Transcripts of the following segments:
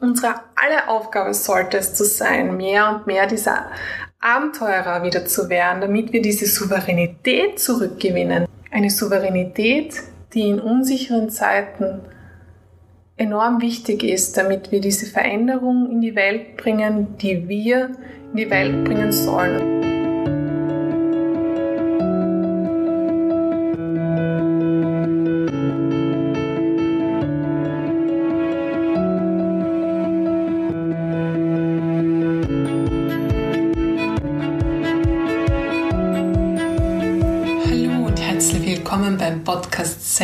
Unsere alle Aufgabe sollte es zu sein, mehr und mehr dieser Abenteurer wieder zu werden, damit wir diese Souveränität zurückgewinnen. Eine Souveränität, die in unsicheren Zeiten enorm wichtig ist, damit wir diese Veränderung in die Welt bringen, die wir in die Welt bringen sollen.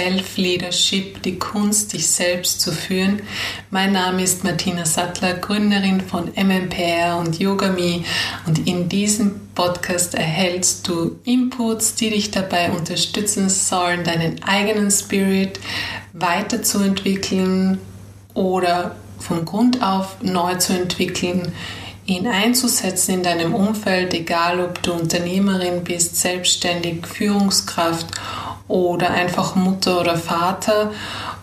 Self-Leadership, die Kunst, dich selbst zu führen. Mein Name ist Martina Sattler, Gründerin von MMPR und YogaMe und in diesem Podcast erhältst du Inputs, die dich dabei unterstützen sollen, deinen eigenen Spirit weiterzuentwickeln oder von Grund auf neu zu entwickeln ihn einzusetzen in deinem Umfeld, egal ob du Unternehmerin bist, selbstständig, Führungskraft oder einfach Mutter oder Vater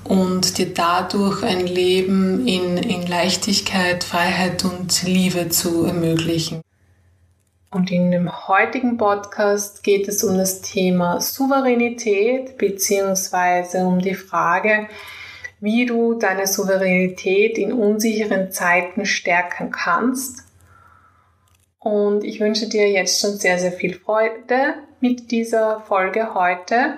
und dir dadurch ein Leben in, in Leichtigkeit, Freiheit und Liebe zu ermöglichen. Und in dem heutigen Podcast geht es um das Thema Souveränität beziehungsweise um die Frage, wie du deine Souveränität in unsicheren Zeiten stärken kannst. Und ich wünsche dir jetzt schon sehr, sehr viel Freude mit dieser Folge heute.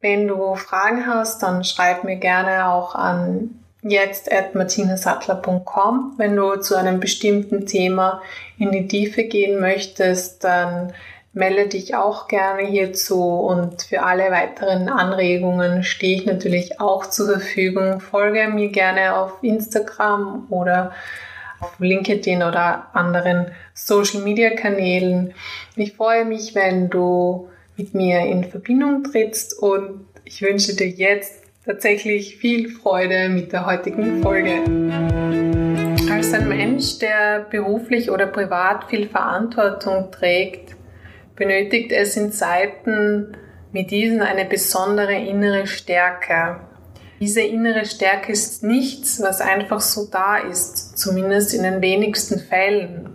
Wenn du Fragen hast, dann schreib mir gerne auch an jetzt at martinasattler.com. Wenn du zu einem bestimmten Thema in die Tiefe gehen möchtest, dann melde dich auch gerne hierzu und für alle weiteren Anregungen stehe ich natürlich auch zur Verfügung. Folge mir gerne auf Instagram oder auf LinkedIn oder anderen Social Media Kanälen. Ich freue mich, wenn du mit mir in Verbindung trittst und ich wünsche dir jetzt tatsächlich viel Freude mit der heutigen Folge. Als ein Mensch, der beruflich oder privat viel Verantwortung trägt, benötigt es in Zeiten wie diesen eine besondere innere Stärke. Diese innere Stärke ist nichts, was einfach so da ist, zumindest in den wenigsten Fällen.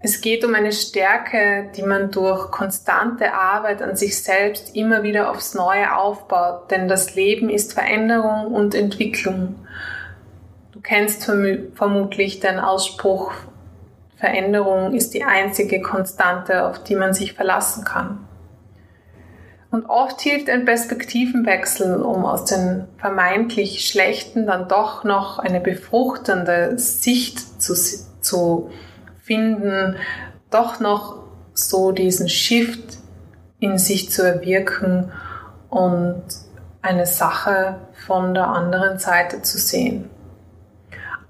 Es geht um eine Stärke, die man durch konstante Arbeit an sich selbst immer wieder aufs Neue aufbaut, denn das Leben ist Veränderung und Entwicklung. Du kennst vermutlich den Ausspruch, Veränderung ist die einzige Konstante, auf die man sich verlassen kann. Und oft hilft ein Perspektivenwechsel, um aus den vermeintlich schlechten dann doch noch eine befruchtende Sicht zu, zu finden, doch noch so diesen Shift in sich zu erwirken und eine Sache von der anderen Seite zu sehen.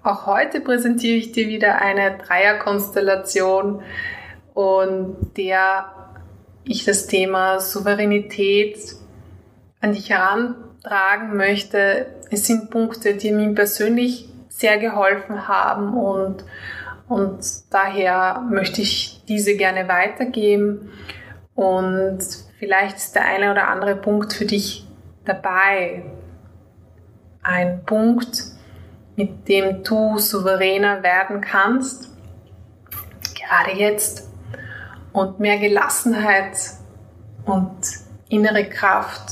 Auch heute präsentiere ich dir wieder eine Dreierkonstellation und der ich das Thema Souveränität an dich herantragen möchte. Es sind Punkte, die mir persönlich sehr geholfen haben und und daher möchte ich diese gerne weitergeben. Und vielleicht ist der eine oder andere Punkt für dich dabei. Ein Punkt, mit dem du souveräner werden kannst. Gerade jetzt. Und mehr Gelassenheit und innere Kraft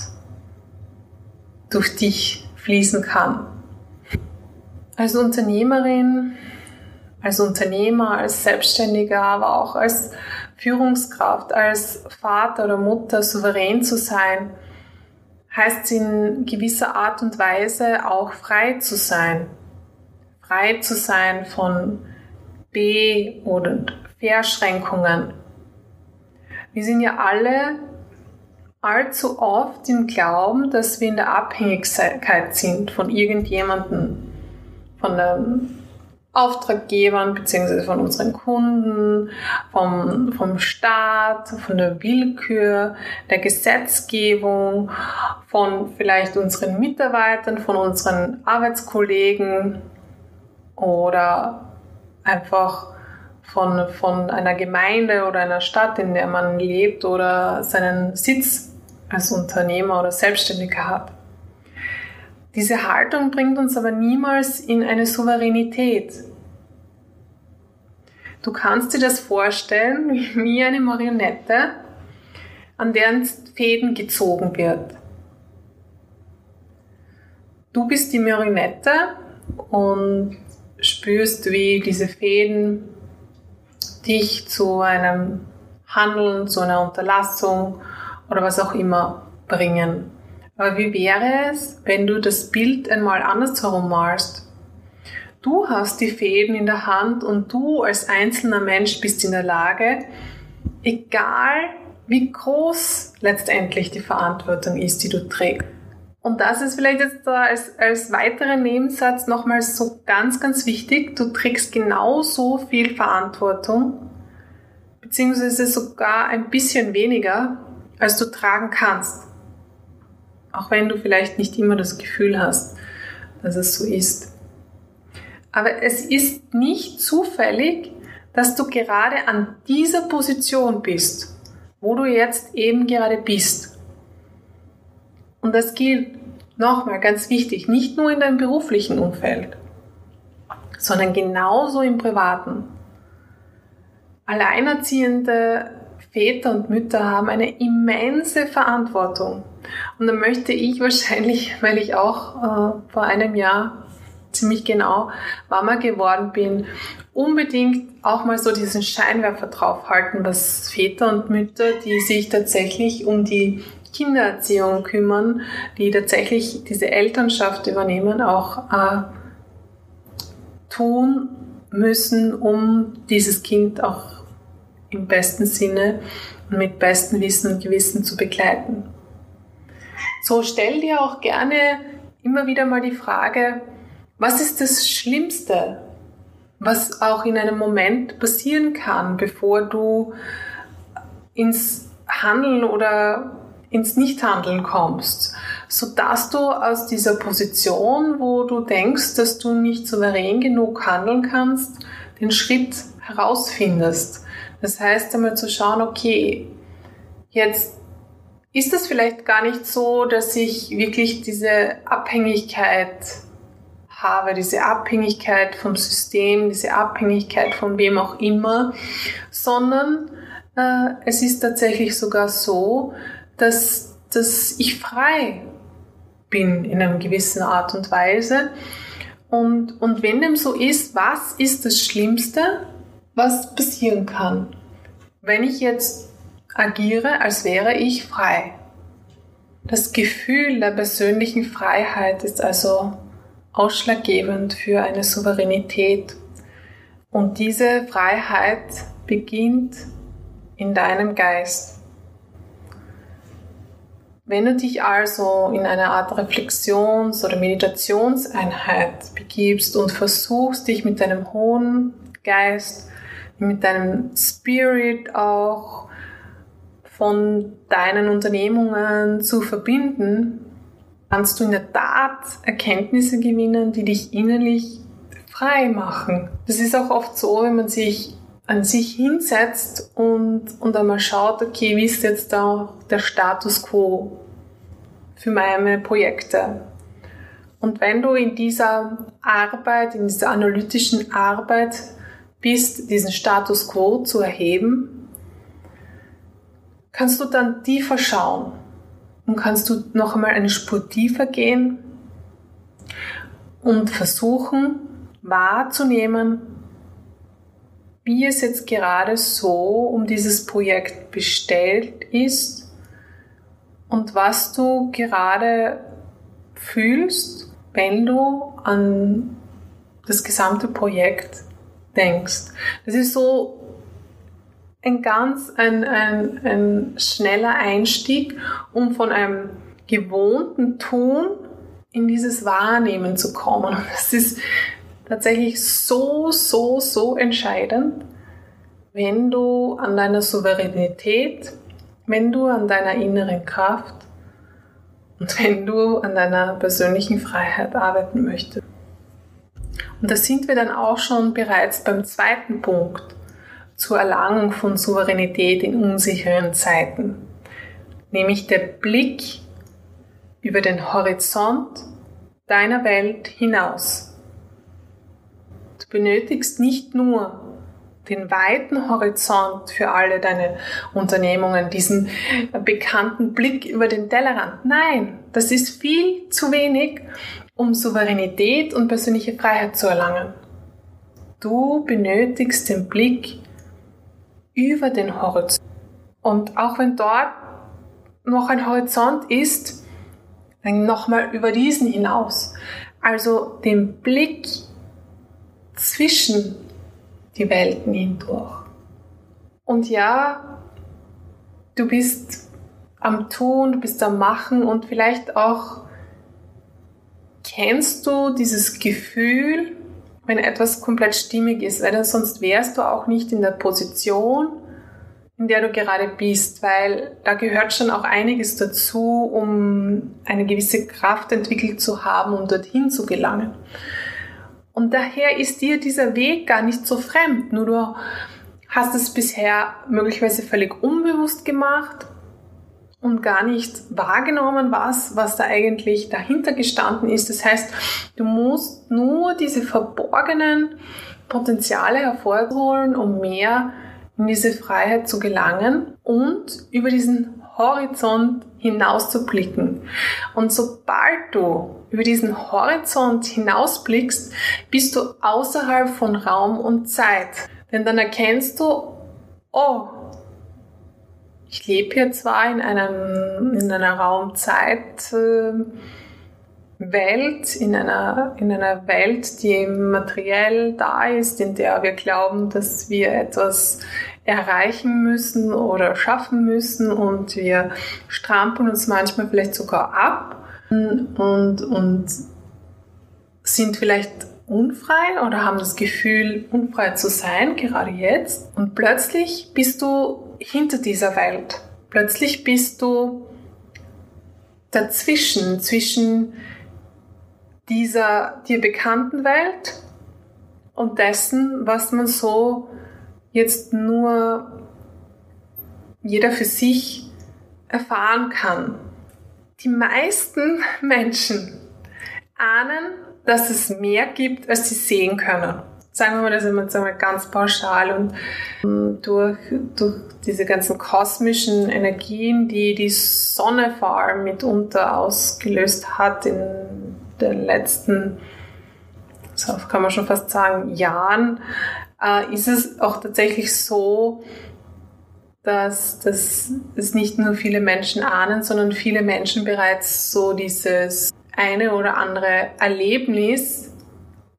durch dich fließen kann. Als Unternehmerin als Unternehmer, als Selbstständiger, aber auch als Führungskraft, als Vater oder Mutter souverän zu sein, heißt in gewisser Art und Weise auch frei zu sein. Frei zu sein von B- oder Verschränkungen. Wir sind ja alle allzu oft im Glauben, dass wir in der Abhängigkeit sind von irgendjemandem, von der Auftraggebern bzw. von unseren Kunden, vom, vom Staat, von der Willkür, der Gesetzgebung, von vielleicht unseren Mitarbeitern, von unseren Arbeitskollegen oder einfach von, von einer Gemeinde oder einer Stadt, in der man lebt oder seinen Sitz als Unternehmer oder Selbstständiger hat. Diese Haltung bringt uns aber niemals in eine Souveränität. Du kannst dir das vorstellen wie eine Marionette, an deren Fäden gezogen wird. Du bist die Marionette und spürst, wie diese Fäden dich zu einem Handeln, zu einer Unterlassung oder was auch immer bringen. Aber wie wäre es, wenn du das Bild einmal andersherum malst? Du hast die Fäden in der Hand und du als einzelner Mensch bist in der Lage, egal wie groß letztendlich die Verantwortung ist, die du trägst. Und das ist vielleicht jetzt als, als weiterer Nebensatz nochmal so ganz, ganz wichtig. Du trägst genauso viel Verantwortung, beziehungsweise sogar ein bisschen weniger, als du tragen kannst. Auch wenn du vielleicht nicht immer das Gefühl hast, dass es so ist. Aber es ist nicht zufällig, dass du gerade an dieser Position bist, wo du jetzt eben gerade bist. Und das gilt nochmal ganz wichtig, nicht nur in deinem beruflichen Umfeld, sondern genauso im privaten. Alleinerziehende Väter und Mütter haben eine immense Verantwortung. Und da möchte ich wahrscheinlich, weil ich auch äh, vor einem Jahr ziemlich genau Mama geworden bin, unbedingt auch mal so diesen Scheinwerfer draufhalten, was Väter und Mütter, die sich tatsächlich um die Kindererziehung kümmern, die tatsächlich diese Elternschaft übernehmen, auch äh, tun müssen, um dieses Kind auch im besten Sinne und mit bestem Wissen und Gewissen zu begleiten. So stell dir auch gerne immer wieder mal die Frage, was ist das Schlimmste, was auch in einem Moment passieren kann, bevor du ins Handeln oder ins Nichthandeln kommst, so dass du aus dieser Position, wo du denkst, dass du nicht souverän genug handeln kannst, den Schritt herausfindest. Das heißt einmal zu schauen, okay, jetzt ist es vielleicht gar nicht so, dass ich wirklich diese Abhängigkeit habe, diese Abhängigkeit vom System, diese Abhängigkeit von wem auch immer, sondern äh, es ist tatsächlich sogar so, dass, dass ich frei bin in einer gewissen Art und Weise. Und, und wenn dem so ist, was ist das Schlimmste, was passieren kann? Wenn ich jetzt agiere, als wäre ich frei. Das Gefühl der persönlichen Freiheit ist also ausschlaggebend für eine Souveränität. Und diese Freiheit beginnt in deinem Geist. Wenn du dich also in eine Art Reflexions- oder Meditationseinheit begibst und versuchst, dich mit deinem hohen Geist, mit deinem Spirit auch von deinen Unternehmungen zu verbinden, kannst du in der Tat Erkenntnisse gewinnen, die dich innerlich frei machen. Das ist auch oft so, wenn man sich an sich hinsetzt und, und einmal schaut, okay, wie ist jetzt da der Status quo für meine Projekte? Und wenn du in dieser Arbeit, in dieser analytischen Arbeit bist, diesen Status quo zu erheben, kannst du dann tiefer schauen und kannst du noch einmal eine Spur tiefer gehen und versuchen wahrzunehmen, wie es jetzt gerade so um dieses Projekt bestellt ist und was du gerade fühlst, wenn du an das gesamte Projekt denkst. Das ist so ein ganz ein, ein, ein schneller Einstieg, um von einem gewohnten Tun in dieses Wahrnehmen zu kommen. Das ist tatsächlich so, so, so entscheidend, wenn du an deiner Souveränität, wenn du an deiner inneren Kraft und wenn du an deiner persönlichen Freiheit arbeiten möchtest. Und da sind wir dann auch schon bereits beim zweiten Punkt zur Erlangung von Souveränität in unsicheren Zeiten, nämlich der Blick über den Horizont deiner Welt hinaus. Du benötigst nicht nur den weiten Horizont für alle deine Unternehmungen, diesen bekannten Blick über den Tellerrand. Nein, das ist viel zu wenig, um Souveränität und persönliche Freiheit zu erlangen. Du benötigst den Blick über den Horizont. Und auch wenn dort noch ein Horizont ist, dann nochmal über diesen hinaus. Also den Blick zwischen die Welten hindurch. Und ja, du bist am Tun, du bist am Machen und vielleicht auch kennst du dieses Gefühl, wenn etwas komplett stimmig ist, weil sonst wärst du auch nicht in der Position, in der du gerade bist, weil da gehört schon auch einiges dazu, um eine gewisse Kraft entwickelt zu haben, um dorthin zu gelangen. Und daher ist dir dieser Weg gar nicht so fremd, nur du hast es bisher möglicherweise völlig unbewusst gemacht und gar nicht wahrgenommen, was, was da eigentlich dahinter gestanden ist. Das heißt, du musst nur diese verborgenen Potenziale hervorholen, um mehr in diese Freiheit zu gelangen und über diesen Horizont hinaus zu blicken. Und sobald du über diesen Horizont hinausblickst, bist du außerhalb von Raum und Zeit. Denn dann erkennst du, oh, ich lebe hier zwar in, einem, in einer Raumzeit, äh, in einer, in einer Welt, die materiell da ist, in der wir glauben, dass wir etwas erreichen müssen oder schaffen müssen und wir strampeln uns manchmal vielleicht sogar ab und, und sind vielleicht unfrei oder haben das Gefühl, unfrei zu sein, gerade jetzt. Und plötzlich bist du hinter dieser Welt. Plötzlich bist du dazwischen, zwischen dieser dir bekannten Welt und dessen, was man so jetzt nur jeder für sich erfahren kann. Die meisten Menschen ahnen, dass es mehr gibt, als sie sehen können. Sagen wir mal das immer ganz pauschal und ähm, durch, durch diese ganzen kosmischen Energien, die die Sonne vor allem mitunter ausgelöst hat in den letzten, so kann man schon fast sagen, Jahren, äh, ist es auch tatsächlich so, dass, dass es nicht nur viele Menschen ahnen, sondern viele Menschen bereits so dieses eine oder andere Erlebnis,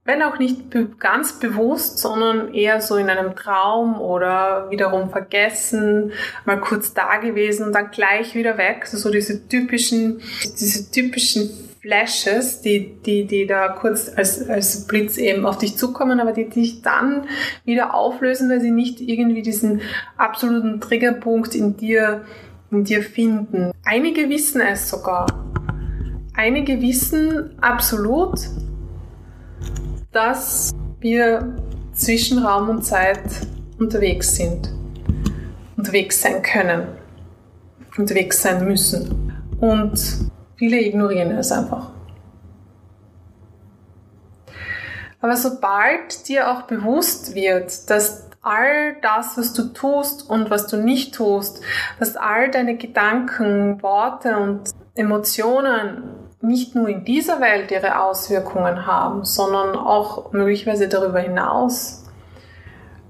wenn auch nicht ganz bewusst, sondern eher so in einem Traum oder wiederum vergessen, mal kurz da gewesen und dann gleich wieder weg. Also so diese typischen, diese typischen Flashes, die, die, die da kurz als, als Blitz eben auf dich zukommen, aber die dich dann wieder auflösen, weil sie nicht irgendwie diesen absoluten Triggerpunkt in dir, in dir finden. Einige wissen es sogar. Einige wissen absolut, dass wir zwischen Raum und Zeit unterwegs sind, unterwegs sein können, unterwegs sein müssen. Und Viele ignorieren es einfach. Aber sobald dir auch bewusst wird, dass all das, was du tust und was du nicht tust, dass all deine Gedanken, Worte und Emotionen nicht nur in dieser Welt ihre Auswirkungen haben, sondern auch möglicherweise darüber hinaus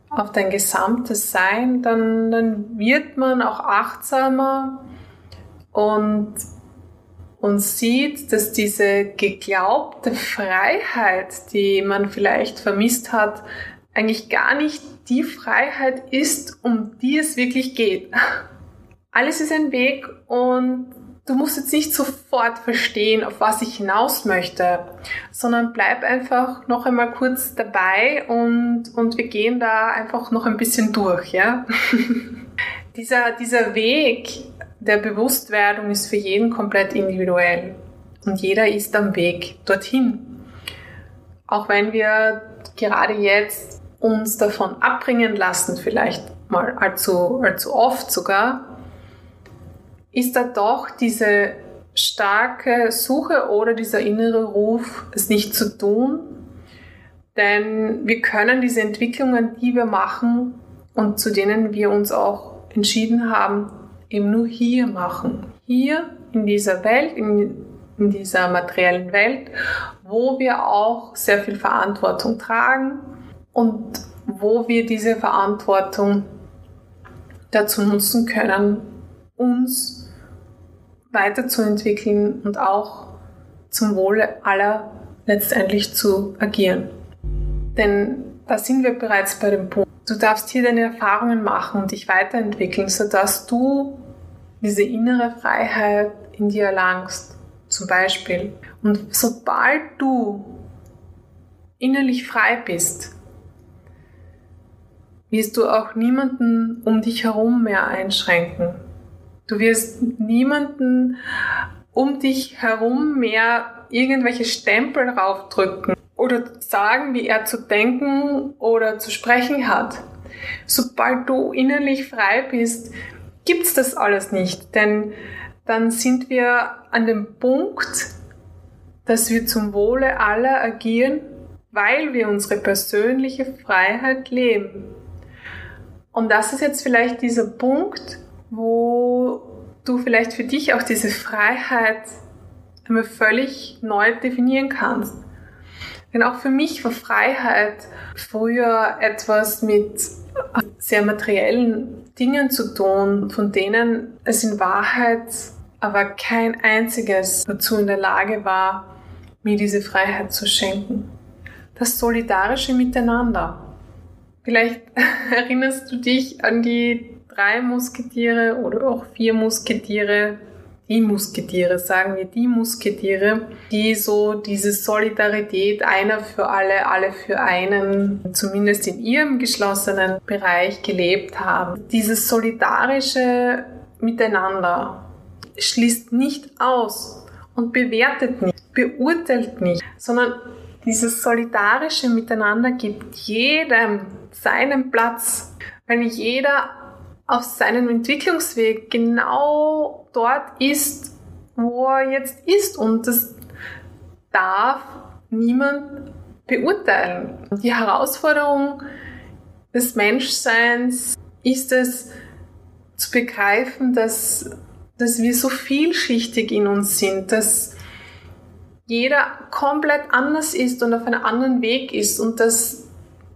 auf dein gesamtes Sein, dann, dann wird man auch achtsamer und und sieht, dass diese geglaubte Freiheit, die man vielleicht vermisst hat, eigentlich gar nicht die Freiheit ist, um die es wirklich geht. Alles ist ein Weg und du musst jetzt nicht sofort verstehen, auf was ich hinaus möchte, sondern bleib einfach noch einmal kurz dabei und, und wir gehen da einfach noch ein bisschen durch, ja. dieser, dieser Weg, der Bewusstwerdung ist für jeden komplett individuell und jeder ist am Weg dorthin. Auch wenn wir gerade jetzt uns davon abbringen lassen, vielleicht mal allzu, allzu oft sogar, ist da doch diese starke Suche oder dieser innere Ruf, es nicht zu tun. Denn wir können diese Entwicklungen, die wir machen und zu denen wir uns auch entschieden haben, eben nur hier machen. Hier in dieser Welt, in, in dieser materiellen Welt, wo wir auch sehr viel Verantwortung tragen und wo wir diese Verantwortung dazu nutzen können, uns weiterzuentwickeln und auch zum Wohle aller letztendlich zu agieren. Denn da sind wir bereits bei dem Punkt. Du darfst hier deine Erfahrungen machen und dich weiterentwickeln, sodass du diese innere Freiheit in dir erlangst, zum Beispiel. Und sobald du innerlich frei bist, wirst du auch niemanden um dich herum mehr einschränken. Du wirst niemanden um dich herum mehr irgendwelche Stempel raufdrücken oder sagen, wie er zu denken oder zu sprechen hat. Sobald du innerlich frei bist, gibt's das alles nicht, denn dann sind wir an dem Punkt, dass wir zum Wohle aller agieren, weil wir unsere persönliche Freiheit leben. Und das ist jetzt vielleicht dieser Punkt, wo du vielleicht für dich auch diese Freiheit einmal völlig neu definieren kannst. Denn auch für mich war Freiheit früher etwas mit sehr materiellen Dingen zu tun, von denen es in Wahrheit aber kein einziges dazu in der Lage war, mir diese Freiheit zu schenken. Das solidarische Miteinander. Vielleicht erinnerst du dich an die drei Musketiere oder auch vier Musketiere, die Musketiere, sagen wir die Musketiere, die so diese Solidarität einer für alle, alle für einen, zumindest in ihrem geschlossenen Bereich gelebt haben. Dieses solidarische Miteinander schließt nicht aus und bewertet nicht, beurteilt nicht, sondern dieses solidarische Miteinander gibt jedem seinen Platz. Wenn jeder auf seinem Entwicklungsweg genau dort ist, wo er jetzt ist und das darf niemand beurteilen. Die Herausforderung des Menschseins ist es zu begreifen, dass, dass wir so vielschichtig in uns sind, dass jeder komplett anders ist und auf einem anderen Weg ist und dass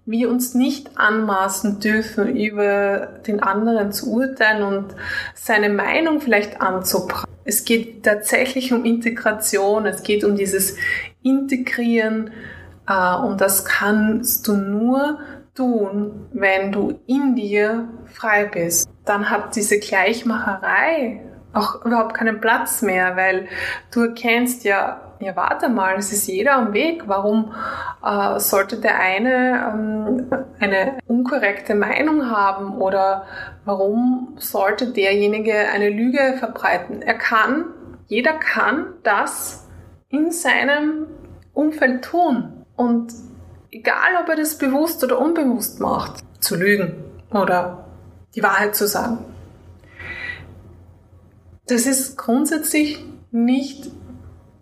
wir uns nicht anmaßen dürfen, über den anderen zu urteilen und seine Meinung vielleicht anzubrachen. Es geht tatsächlich um Integration, es geht um dieses Integrieren äh, und das kannst du nur tun, wenn du in dir frei bist. Dann hat diese Gleichmacherei auch überhaupt keinen Platz mehr, weil du erkennst ja, ja, warte mal, es ist jeder am Weg. Warum äh, sollte der eine ähm, eine unkorrekte Meinung haben oder warum sollte derjenige eine Lüge verbreiten? Er kann, jeder kann das in seinem Umfeld tun. Und egal, ob er das bewusst oder unbewusst macht, zu lügen oder die Wahrheit zu sagen. Das ist grundsätzlich nicht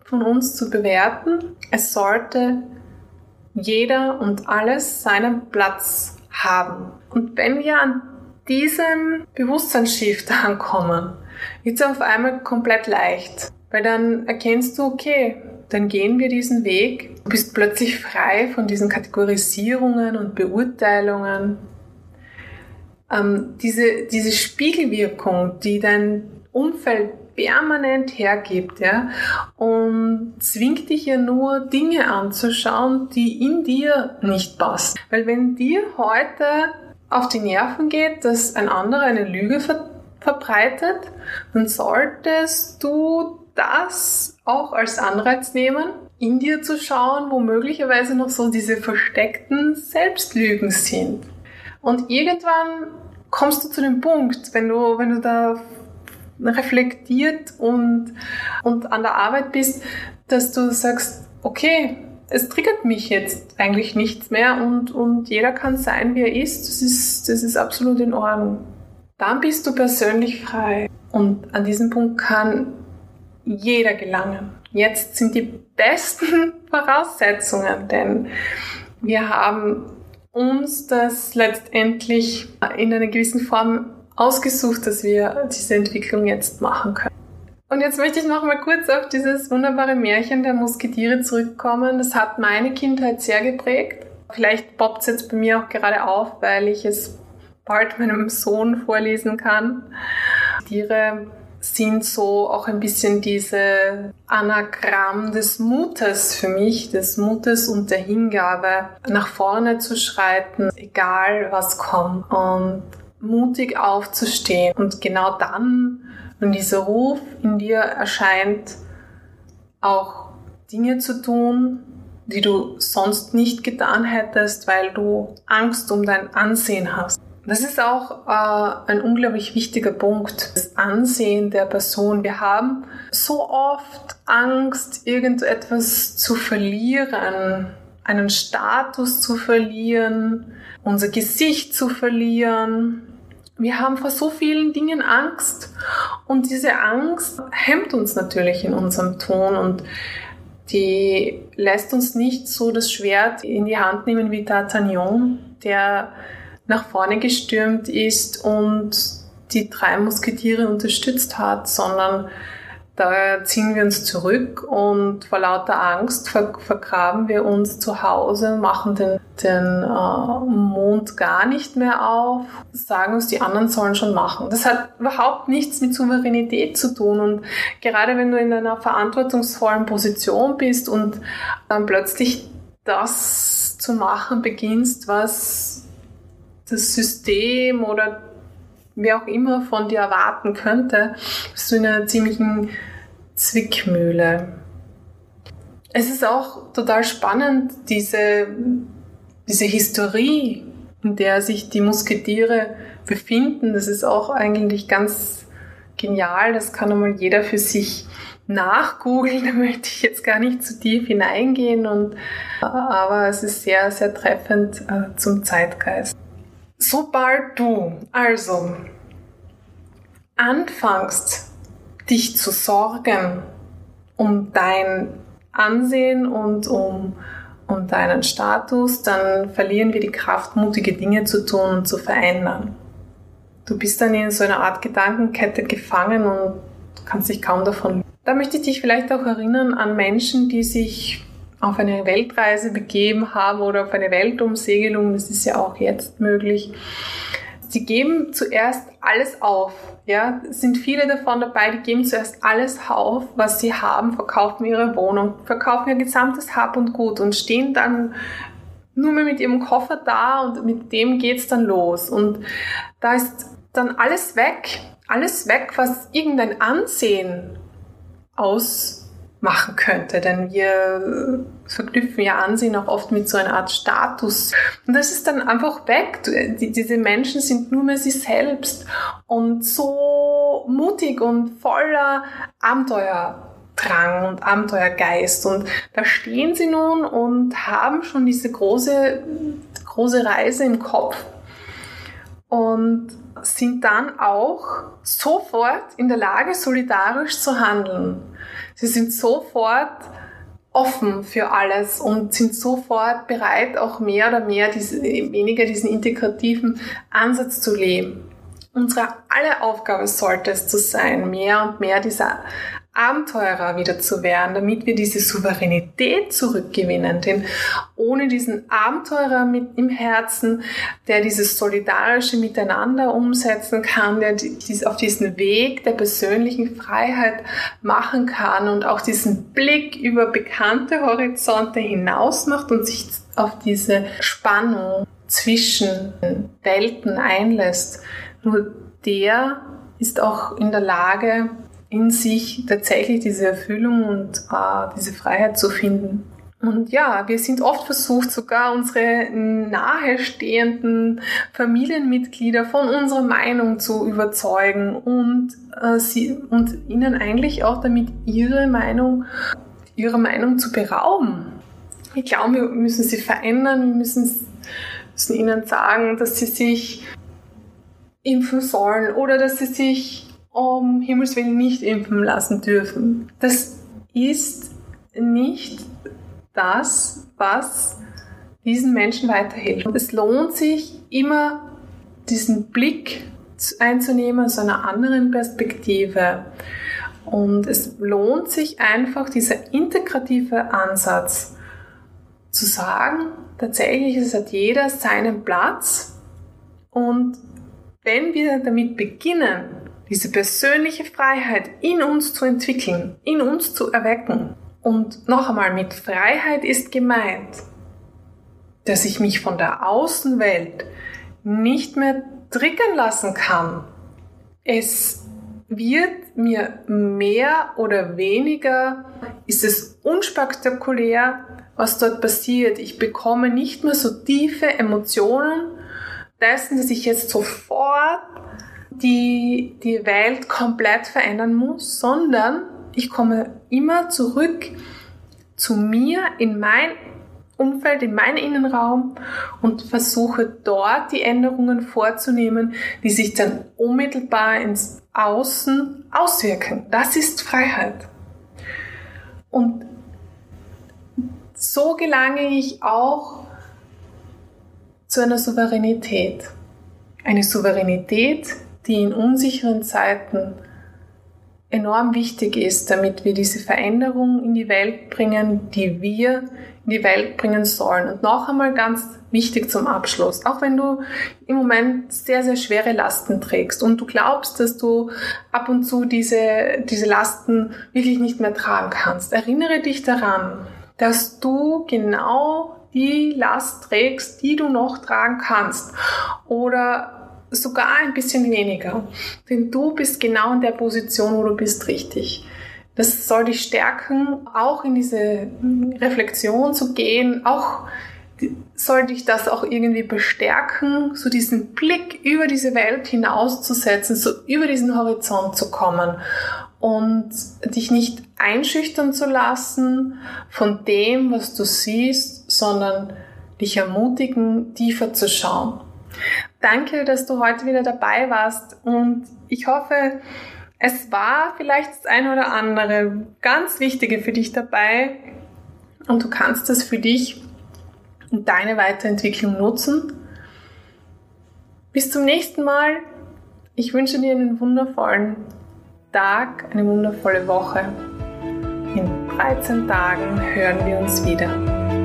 von uns zu bewerten. Es sollte jeder und alles seinen Platz haben. Und wenn wir an diesem Bewusstseinsschiff ankommen, wird es auf einmal komplett leicht. Weil dann erkennst du, okay, dann gehen wir diesen Weg. Du bist plötzlich frei von diesen Kategorisierungen und Beurteilungen. Ähm, diese, diese Spiegelwirkung, die dein Umfeld permanent hergibt, ja, und zwingt dich ja nur Dinge anzuschauen, die in dir nicht passen. Weil wenn dir heute auf die Nerven geht, dass ein anderer eine Lüge ver verbreitet, dann solltest du das auch als Anreiz nehmen, in dir zu schauen, wo möglicherweise noch so diese versteckten Selbstlügen sind. Und irgendwann kommst du zu dem Punkt, wenn du, wenn du da reflektiert und, und an der Arbeit bist, dass du sagst, okay, es triggert mich jetzt eigentlich nichts mehr und, und jeder kann sein, wie er ist. Das ist, das ist absolut in Ordnung. Dann bist du persönlich frei. Und an diesem Punkt kann jeder gelangen. Jetzt sind die besten Voraussetzungen, denn wir haben uns das letztendlich in einer gewissen Form ausgesucht, dass wir diese Entwicklung jetzt machen können. Und jetzt möchte ich noch mal kurz auf dieses wunderbare Märchen der Musketiere zurückkommen. Das hat meine Kindheit sehr geprägt. Vielleicht poppt es jetzt bei mir auch gerade auf, weil ich es bald meinem Sohn vorlesen kann. Tiere sind so auch ein bisschen diese Anagramm des Mutes für mich, des Mutes und der Hingabe, nach vorne zu schreiten, egal was kommt und mutig aufzustehen. Und genau dann, wenn dieser Ruf in dir erscheint, auch Dinge zu tun, die du sonst nicht getan hättest, weil du Angst um dein Ansehen hast. Das ist auch äh, ein unglaublich wichtiger Punkt, das Ansehen der Person. Wir haben so oft Angst, irgendetwas zu verlieren, einen Status zu verlieren, unser Gesicht zu verlieren. Wir haben vor so vielen Dingen Angst und diese Angst hemmt uns natürlich in unserem Ton und die lässt uns nicht so das Schwert in die Hand nehmen wie D'Artagnan, der nach vorne gestürmt ist und die drei Musketiere unterstützt hat, sondern da ziehen wir uns zurück und vor lauter Angst vergraben wir uns zu Hause, machen den, den äh, Mond gar nicht mehr auf, sagen uns, die anderen sollen schon machen. Das hat überhaupt nichts mit Souveränität zu tun. Und gerade wenn du in einer verantwortungsvollen Position bist und dann plötzlich das zu machen beginnst, was das System oder wer auch immer von dir erwarten könnte, bist du in einer ziemlichen Zwickmühle. Es ist auch total spannend, diese, diese Historie, in der sich die Musketiere befinden. Das ist auch eigentlich ganz genial. Das kann einmal jeder für sich nachgoogeln. Da möchte ich jetzt gar nicht zu tief hineingehen. Und, aber es ist sehr, sehr treffend äh, zum Zeitgeist sobald du also anfängst, dich zu sorgen um dein Ansehen und um, um deinen Status, dann verlieren wir die Kraft, mutige Dinge zu tun und zu verändern. Du bist dann in so einer Art Gedankenkette gefangen und kannst dich kaum davon. Da möchte ich dich vielleicht auch erinnern an Menschen, die sich auf eine Weltreise begeben haben oder auf eine Weltumsegelung, das ist ja auch jetzt möglich. Sie geben zuerst alles auf. Ja, es sind viele davon dabei, die geben zuerst alles auf, was sie haben, verkaufen ihre Wohnung, verkaufen ihr gesamtes Hab und Gut und stehen dann nur mehr mit ihrem Koffer da und mit dem geht's dann los. Und da ist dann alles weg, alles weg, was irgendein Ansehen aus machen könnte. Denn wir verknüpfen ja Ansehen auch oft mit so einer Art Status. Und das ist dann einfach weg. Die, diese Menschen sind nur mehr sie selbst und so mutig und voller Abenteuerdrang und Abenteuergeist. Und da stehen sie nun und haben schon diese große, große Reise im Kopf und sind dann auch sofort in der Lage, solidarisch zu handeln. Sie sind sofort offen für alles und sind sofort bereit, auch mehr oder mehr diese, weniger diesen integrativen Ansatz zu leben. Unsere alle Aufgabe sollte es zu sein, mehr und mehr dieser Abenteurer wieder zu werden, damit wir diese Souveränität zurückgewinnen. Denn ohne diesen Abenteurer mit im Herzen, der dieses solidarische Miteinander umsetzen kann, der dies auf diesen Weg der persönlichen Freiheit machen kann und auch diesen Blick über bekannte Horizonte hinaus macht und sich auf diese Spannung zwischen Welten einlässt, nur der ist auch in der Lage, in sich tatsächlich diese Erfüllung und äh, diese Freiheit zu finden. Und ja, wir sind oft versucht, sogar unsere nahestehenden Familienmitglieder von unserer Meinung zu überzeugen und, äh, sie, und ihnen eigentlich auch damit ihre Meinung, ihre Meinung zu berauben. Ich glaube, wir müssen sie verändern, wir müssen, müssen ihnen sagen, dass sie sich impfen sollen oder dass sie sich um Himmels Willen nicht impfen lassen dürfen. Das ist nicht das, was diesen Menschen weiterhilft. Es lohnt sich immer, diesen Blick einzunehmen aus einer anderen Perspektive. Und es lohnt sich einfach, dieser integrative Ansatz zu sagen, tatsächlich es hat jeder seinen Platz. Und wenn wir damit beginnen, diese persönliche Freiheit in uns zu entwickeln, in uns zu erwecken, und noch einmal, mit Freiheit ist gemeint, dass ich mich von der Außenwelt nicht mehr triggern lassen kann. Es wird mir mehr oder weniger, ist es unspektakulär, was dort passiert. Ich bekomme nicht mehr so tiefe Emotionen dessen, dass ich jetzt sofort die, die Welt komplett verändern muss, sondern ich komme immer zurück zu mir in mein Umfeld, in meinen Innenraum und versuche dort die Änderungen vorzunehmen, die sich dann unmittelbar ins Außen auswirken. Das ist Freiheit. Und so gelange ich auch zu einer Souveränität. Eine Souveränität, die in unsicheren Zeiten enorm wichtig ist, damit wir diese Veränderung in die Welt bringen, die wir in die Welt bringen sollen. Und noch einmal ganz wichtig zum Abschluss, auch wenn du im Moment sehr, sehr schwere Lasten trägst und du glaubst, dass du ab und zu diese, diese Lasten wirklich nicht mehr tragen kannst, erinnere dich daran, dass du genau die Last trägst, die du noch tragen kannst. Oder sogar ein bisschen weniger. Denn du bist genau in der Position, wo du bist, richtig. Das soll dich stärken, auch in diese Reflexion zu gehen, auch soll dich das auch irgendwie bestärken, so diesen Blick über diese Welt hinauszusetzen, so über diesen Horizont zu kommen und dich nicht einschüchtern zu lassen von dem, was du siehst, sondern dich ermutigen, tiefer zu schauen. Danke, dass du heute wieder dabei warst und ich hoffe, es war vielleicht das eine oder andere ganz Wichtige für dich dabei und du kannst es für dich und deine Weiterentwicklung nutzen. Bis zum nächsten Mal. Ich wünsche dir einen wundervollen Tag, eine wundervolle Woche. In 13 Tagen hören wir uns wieder.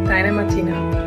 Deine Martina.